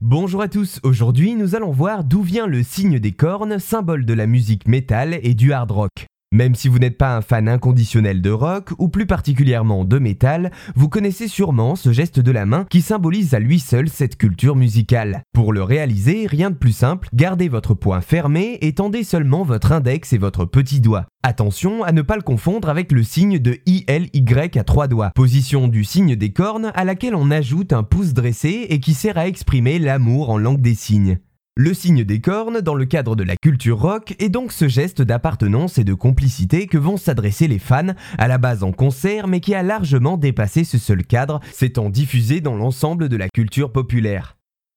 Bonjour à tous, aujourd'hui nous allons voir d'où vient le signe des cornes, symbole de la musique métal et du hard rock. Même si vous n'êtes pas un fan inconditionnel de rock, ou plus particulièrement de métal, vous connaissez sûrement ce geste de la main qui symbolise à lui seul cette culture musicale. Pour le réaliser, rien de plus simple, gardez votre poing fermé et tendez seulement votre index et votre petit doigt. Attention à ne pas le confondre avec le signe de ILY à trois doigts, position du signe des cornes à laquelle on ajoute un pouce dressé et qui sert à exprimer l'amour en langue des signes. Le signe des cornes, dans le cadre de la culture rock, est donc ce geste d'appartenance et de complicité que vont s'adresser les fans, à la base en concert, mais qui a largement dépassé ce seul cadre, s'étant diffusé dans l'ensemble de la culture populaire.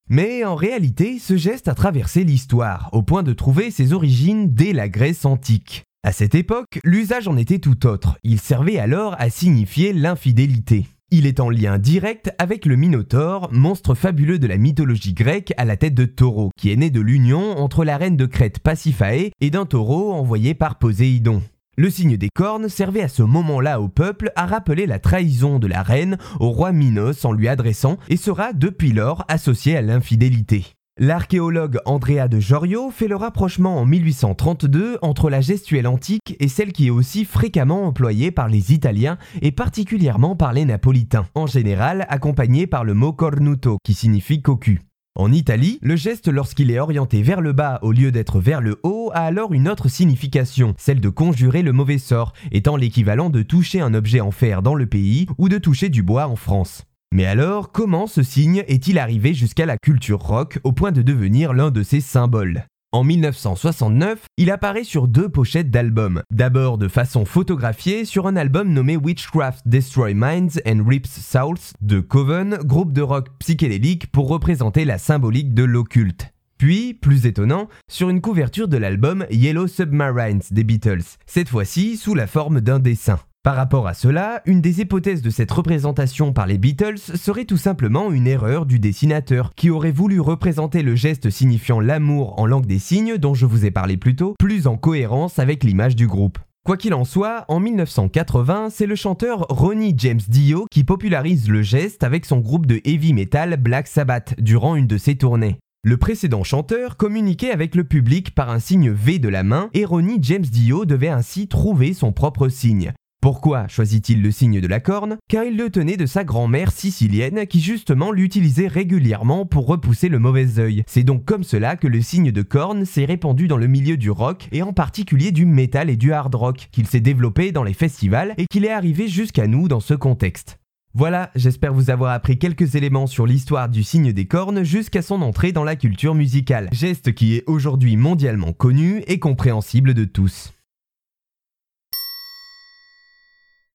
Mais en réalité, ce geste a traversé l'histoire, au point de trouver ses origines dès la Grèce antique. À cette époque, l'usage en était tout autre, il servait alors à signifier l'infidélité. Il est en lien direct avec le Minotaure, monstre fabuleux de la mythologie grecque à la tête de taureau, qui est né de l'union entre la reine de Crète Pasiphae et d'un taureau envoyé par Poséidon. Le signe des cornes servait à ce moment-là au peuple à rappeler la trahison de la reine au roi Minos en lui adressant et sera depuis lors associé à l'infidélité. L'archéologue Andrea de Jorio fait le rapprochement en 1832 entre la gestuelle antique et celle qui est aussi fréquemment employée par les Italiens et particulièrement par les Napolitains, en général accompagnée par le mot cornuto qui signifie cocu. En Italie, le geste lorsqu'il est orienté vers le bas au lieu d'être vers le haut a alors une autre signification, celle de conjurer le mauvais sort, étant l'équivalent de toucher un objet en fer dans le pays ou de toucher du bois en France. Mais alors, comment ce signe est-il arrivé jusqu'à la culture rock au point de devenir l'un de ses symboles? En 1969, il apparaît sur deux pochettes d'albums. D'abord de façon photographiée sur un album nommé Witchcraft Destroy Minds and Rips Souls de Coven, groupe de rock psychédélique pour représenter la symbolique de l'occulte. Puis, plus étonnant, sur une couverture de l'album Yellow Submarines des Beatles, cette fois-ci sous la forme d'un dessin. Par rapport à cela, une des hypothèses de cette représentation par les Beatles serait tout simplement une erreur du dessinateur, qui aurait voulu représenter le geste signifiant l'amour en langue des signes dont je vous ai parlé plus tôt, plus en cohérence avec l'image du groupe. Quoi qu'il en soit, en 1980, c'est le chanteur Ronnie James Dio qui popularise le geste avec son groupe de heavy metal Black Sabbath durant une de ses tournées. Le précédent chanteur communiquait avec le public par un signe V de la main et Ronnie James Dio devait ainsi trouver son propre signe. Pourquoi choisit-il le signe de la corne? Car il le tenait de sa grand-mère sicilienne qui justement l'utilisait régulièrement pour repousser le mauvais œil. C'est donc comme cela que le signe de corne s'est répandu dans le milieu du rock et en particulier du metal et du hard rock, qu'il s'est développé dans les festivals et qu'il est arrivé jusqu'à nous dans ce contexte. Voilà, j'espère vous avoir appris quelques éléments sur l'histoire du signe des cornes jusqu'à son entrée dans la culture musicale, geste qui est aujourd'hui mondialement connu et compréhensible de tous.